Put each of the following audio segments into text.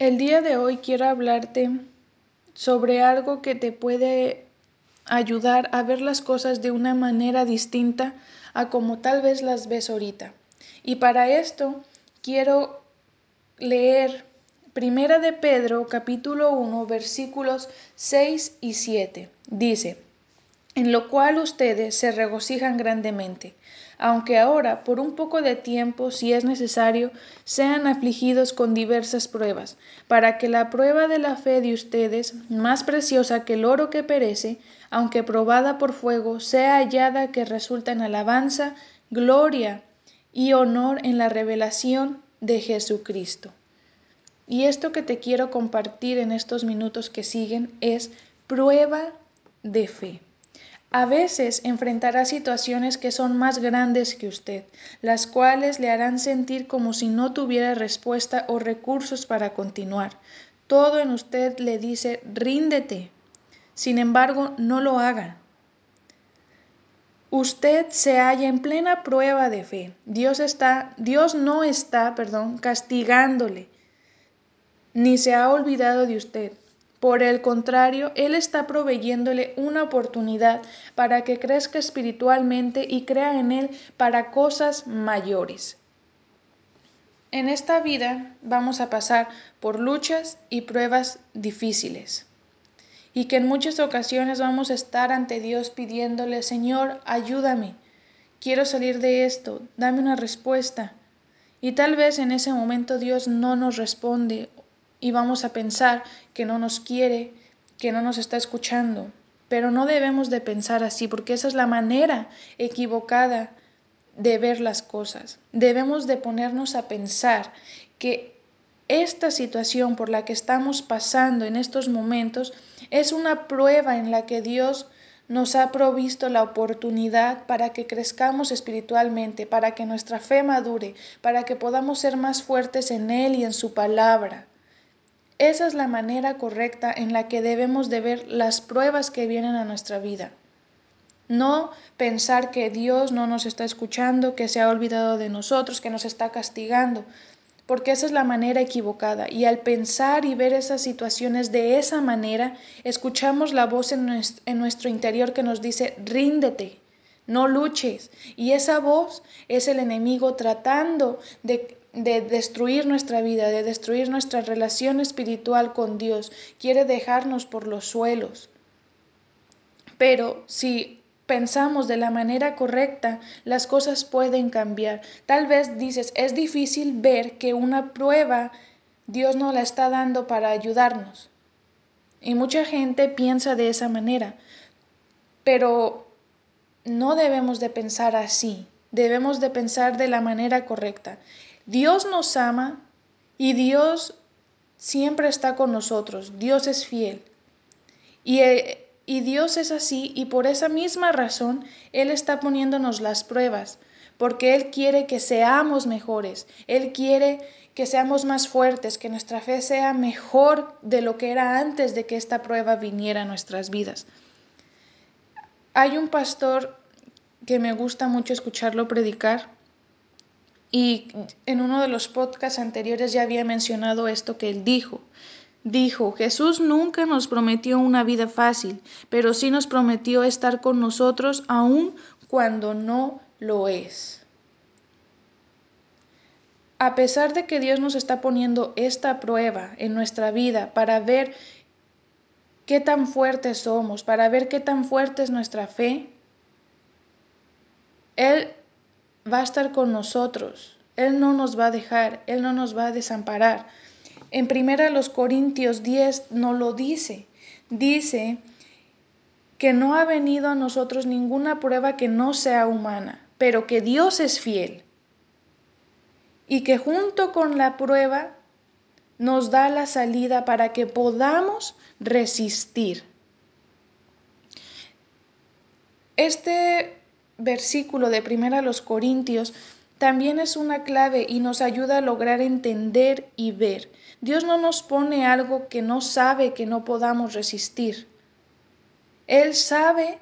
El día de hoy quiero hablarte sobre algo que te puede ayudar a ver las cosas de una manera distinta a como tal vez las ves ahorita. Y para esto quiero leer Primera de Pedro capítulo 1 versículos 6 y 7. Dice, en lo cual ustedes se regocijan grandemente, aunque ahora, por un poco de tiempo, si es necesario, sean afligidos con diversas pruebas, para que la prueba de la fe de ustedes, más preciosa que el oro que perece, aunque probada por fuego, sea hallada que resulta en alabanza, gloria y honor en la revelación de Jesucristo. Y esto que te quiero compartir en estos minutos que siguen es prueba de fe. A veces enfrentará situaciones que son más grandes que usted, las cuales le harán sentir como si no tuviera respuesta o recursos para continuar. Todo en usted le dice, ríndete. Sin embargo, no lo haga. Usted se halla en plena prueba de fe. Dios está, Dios no está, perdón, castigándole, ni se ha olvidado de usted. Por el contrario, Él está proveyéndole una oportunidad para que crezca espiritualmente y crea en Él para cosas mayores. En esta vida vamos a pasar por luchas y pruebas difíciles y que en muchas ocasiones vamos a estar ante Dios pidiéndole, Señor, ayúdame, quiero salir de esto, dame una respuesta. Y tal vez en ese momento Dios no nos responde y vamos a pensar que no nos quiere, que no nos está escuchando. Pero no debemos de pensar así, porque esa es la manera equivocada de ver las cosas. Debemos de ponernos a pensar que esta situación por la que estamos pasando en estos momentos es una prueba en la que Dios nos ha provisto la oportunidad para que crezcamos espiritualmente, para que nuestra fe madure, para que podamos ser más fuertes en Él y en su palabra. Esa es la manera correcta en la que debemos de ver las pruebas que vienen a nuestra vida. No pensar que Dios no nos está escuchando, que se ha olvidado de nosotros, que nos está castigando, porque esa es la manera equivocada. Y al pensar y ver esas situaciones de esa manera, escuchamos la voz en nuestro, interior que nos dice, ríndete, no luches. Y esa voz es el enemigo tratando de de destruir nuestra vida, de destruir nuestra relación espiritual con Dios. Quiere dejarnos por los suelos. Pero si pensamos de la manera correcta, las cosas pueden cambiar. Tal vez dices, es difícil ver que una prueba Dios no la está dando para ayudarnos. Y mucha gente piensa de esa manera. Pero no debemos de pensar así. Debemos de pensar de la manera correcta. Dios nos ama y Dios siempre está con nosotros. Dios es fiel. Y, eh, y, Dios es así y por esa misma razón Él está poniéndonos las pruebas, porque Él quiere que seamos mejores. Él quiere que seamos más fuertes, que nuestra fe sea mejor de lo que era antes de que esta prueba viniera a nuestras vidas. Hay un pastor que me gusta mucho escucharlo predicar y en uno de los podcasts anteriores ya había mencionado esto que él dijo. Dijo, Jesús nunca nos prometió una vida fácil, pero sí nos prometió estar con nosotros aun cuando no lo es. A pesar de que Dios nos está poniendo esta prueba en nuestra vida para ver qué tan fuertes somos, para ver qué tan fuerte es nuestra fe, Él va a estar con nosotros. Él no nos va a dejar, Él no nos va a desamparar. En primera los Corintios 10 no lo dice. Dice que no ha venido a nosotros ninguna prueba que no sea humana, pero que Dios es fiel. Y que junto con la prueba nos da la salida para que podamos resistir. Este versículo de primera a los Corintios también es una clave y nos ayuda a lograr entender y ver. Dios no nos pone algo que no sabe que no podamos resistir. Él sabe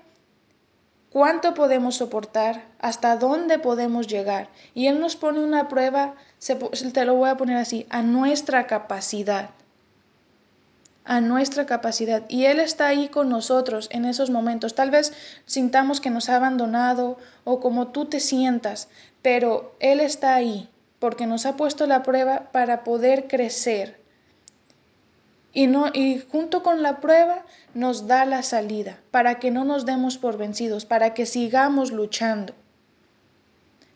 cuánto podemos soportar, hasta dónde podemos llegar. Y Él nos pone una prueba, te lo voy a poner así, a nuestra capacidad. A nuestra capacidad y Él está ahí con nosotros en esos momentos. Tal vez sintamos que nos ha abandonado o como tú te sientas, pero Él está ahí porque nos ha puesto la prueba para poder crecer. Y, no, y junto con la prueba nos da la salida para que no nos demos por vencidos, para que sigamos luchando.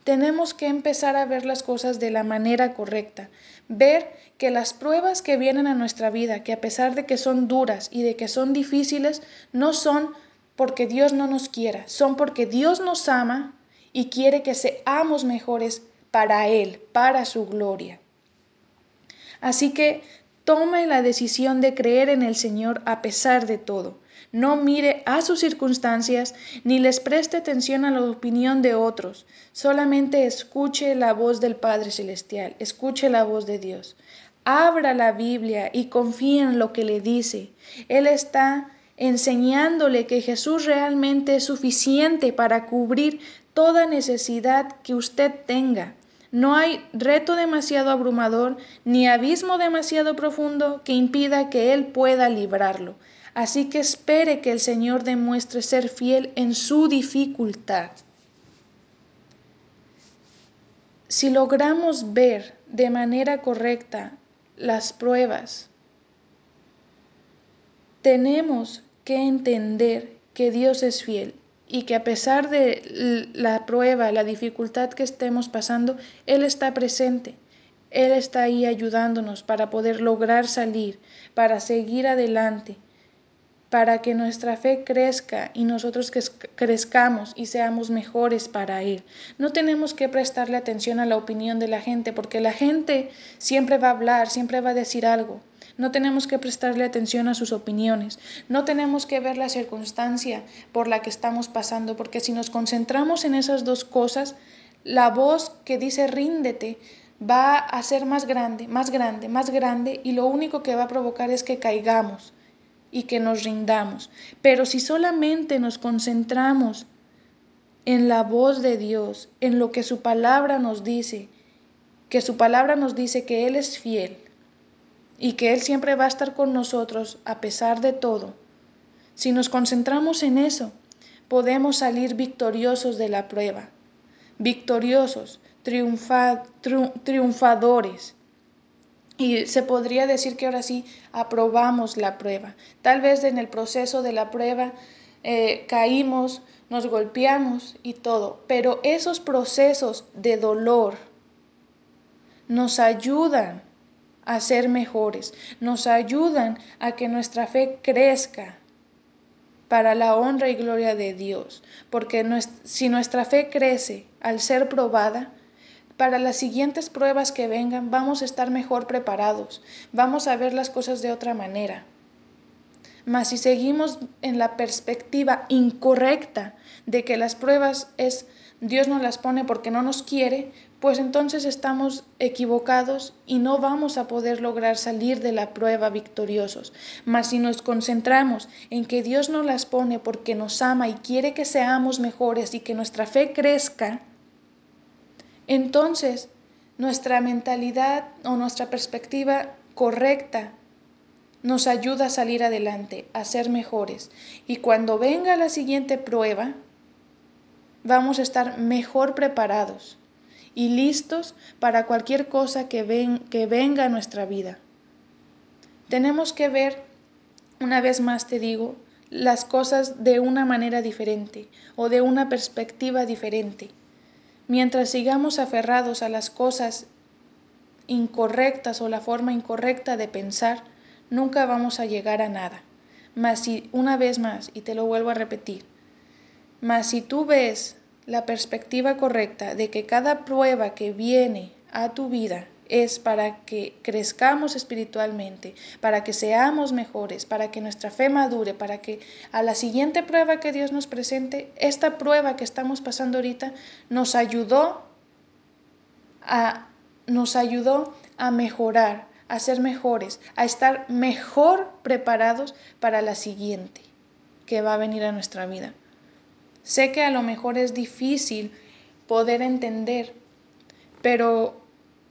Tenemos que empezar a ver las cosas de la manera correcta, ver que las pruebas que vienen a nuestra vida, que a pesar de que son duras y de que son difíciles, no son porque Dios no nos quiera, son porque Dios nos ama y quiere que seamos mejores para Él, para su gloria. Así que tome la decisión de creer en el Señor a pesar de todo. No mire a sus circunstancias ni les preste atención a la opinión de otros. Solamente escuche la voz del Padre Celestial, escuche la voz de Dios. Abra la Biblia y confíe en lo que le dice. Él está enseñándole que Jesús realmente es suficiente para cubrir toda necesidad que usted tenga. No hay reto demasiado abrumador ni abismo demasiado profundo que impida que Él pueda librarlo. Así que espere que el Señor demuestre ser fiel en su dificultad. Si logramos ver de manera correcta las pruebas, tenemos que entender que Dios es fiel y que a pesar de la prueba, la dificultad que estemos pasando, Él está presente. Él está ahí ayudándonos para poder lograr salir, para seguir adelante para que nuestra fe crezca y nosotros crezcamos y seamos mejores para Él. No tenemos que prestarle atención a la opinión de la gente, porque la gente siempre va a hablar, siempre va a decir algo. No tenemos que prestarle atención a sus opiniones. No tenemos que ver la circunstancia por la que estamos pasando, porque si nos concentramos en esas dos cosas, la voz que dice ríndete va a ser más grande, más grande, más grande, y lo único que va a provocar es que caigamos y que nos rindamos. Pero si solamente nos concentramos en la voz de Dios, en lo que su palabra nos dice, que su palabra nos dice que Él es fiel y que Él siempre va a estar con nosotros a pesar de todo, si nos concentramos en eso, podemos salir victoriosos de la prueba, victoriosos, triunfadores y se podría decir que ahora sí aprobamos la prueba. Tal vez en el proceso de la prueba eh, caímos, nos golpeamos y todo, pero esos procesos de dolor nos ayudan a ser mejores, nos ayudan a que nuestra fe crezca para la honra y gloria de Dios, porque si nuestra fe crece al ser probada, para las siguientes pruebas que vengan vamos a estar mejor preparados, vamos a ver las cosas de otra manera. Mas si seguimos en la perspectiva incorrecta de que las pruebas es Dios nos las pone porque no nos quiere, pues entonces estamos equivocados y no vamos a poder lograr salir de la prueba victoriosos. Mas si nos concentramos en que Dios nos las pone porque nos ama y quiere que seamos mejores y que nuestra fe crezca, entonces nuestra mentalidad o nuestra perspectiva correcta nos ayuda a salir adelante, a ser mejores. Y cuando venga la siguiente prueba, vamos a estar mejor preparados y listos para cualquier cosa que, ven, que venga a nuestra vida. Tenemos que ver, una vez más te digo, las cosas de una manera diferente o de una perspectiva diferente. Mientras sigamos aferrados a las cosas incorrectas o la forma incorrecta de pensar, nunca vamos a llegar a nada. Mas si, una vez más, y te lo vuelvo a repetir, mas si tú ves la perspectiva correcta de que cada prueba que viene a tu vida es para que crezcamos espiritualmente, para que seamos mejores, para que nuestra fe madure, para que a la siguiente prueba que Dios nos presente, esta prueba que estamos pasando ahorita nos ayudó a nos ayudó a mejorar, a ser mejores, a estar mejor preparados para la siguiente que va a venir a nuestra vida. Sé que a lo mejor es difícil poder entender, pero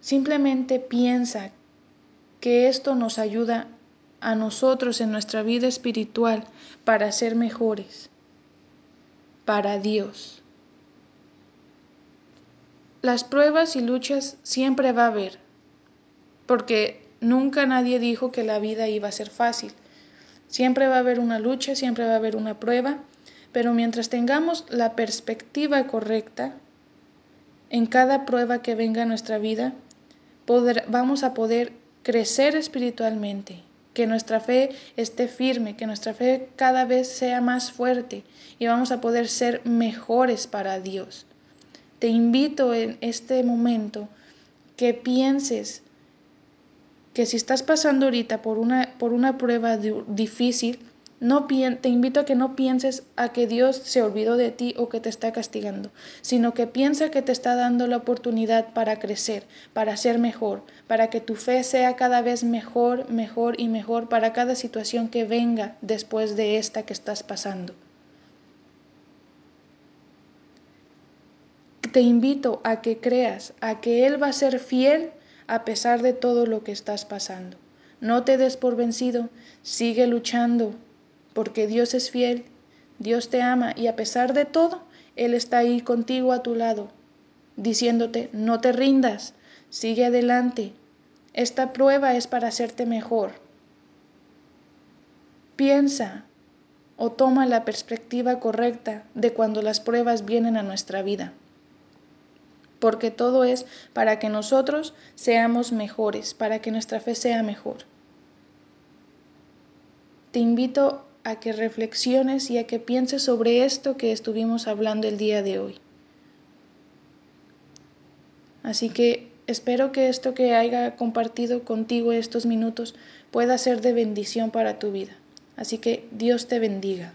Simplemente piensa que esto nos ayuda a nosotros en nuestra vida espiritual para ser mejores, para Dios. Las pruebas y luchas siempre va a haber, porque nunca nadie dijo que la vida iba a ser fácil. Siempre va a haber una lucha, siempre va a haber una prueba, pero mientras tengamos la perspectiva correcta, en cada prueba que venga a nuestra vida, vamos a poder crecer espiritualmente, que nuestra fe esté firme, que nuestra fe cada vez sea más fuerte y vamos a poder ser mejores para Dios. Te invito en este momento que pienses que si estás pasando ahorita por una, por una prueba difícil, no te invito a que no pienses a que Dios se olvidó de ti o que te está castigando, sino que piensa que te está dando la oportunidad para crecer, para ser mejor, para que tu fe sea cada vez mejor, mejor y mejor para cada situación que venga después de esta que estás pasando. Te invito a que creas, a que Él va a ser fiel a pesar de todo lo que estás pasando. No te des por vencido, sigue luchando, porque Dios es fiel, Dios te ama y a pesar de todo, Él está ahí contigo a tu lado, diciéndote, no te rindas, sigue adelante, esta prueba es para hacerte mejor. Piensa o toma la perspectiva correcta de cuando las pruebas vienen a nuestra vida, porque todo es para que nosotros seamos mejores, para que nuestra fe sea mejor. Te invito a que reflexiones y a que pienses sobre esto que estuvimos hablando el día de hoy. Así que espero que esto que haya compartido contigo estos minutos pueda ser de bendición para tu vida. Así que Dios te bendiga.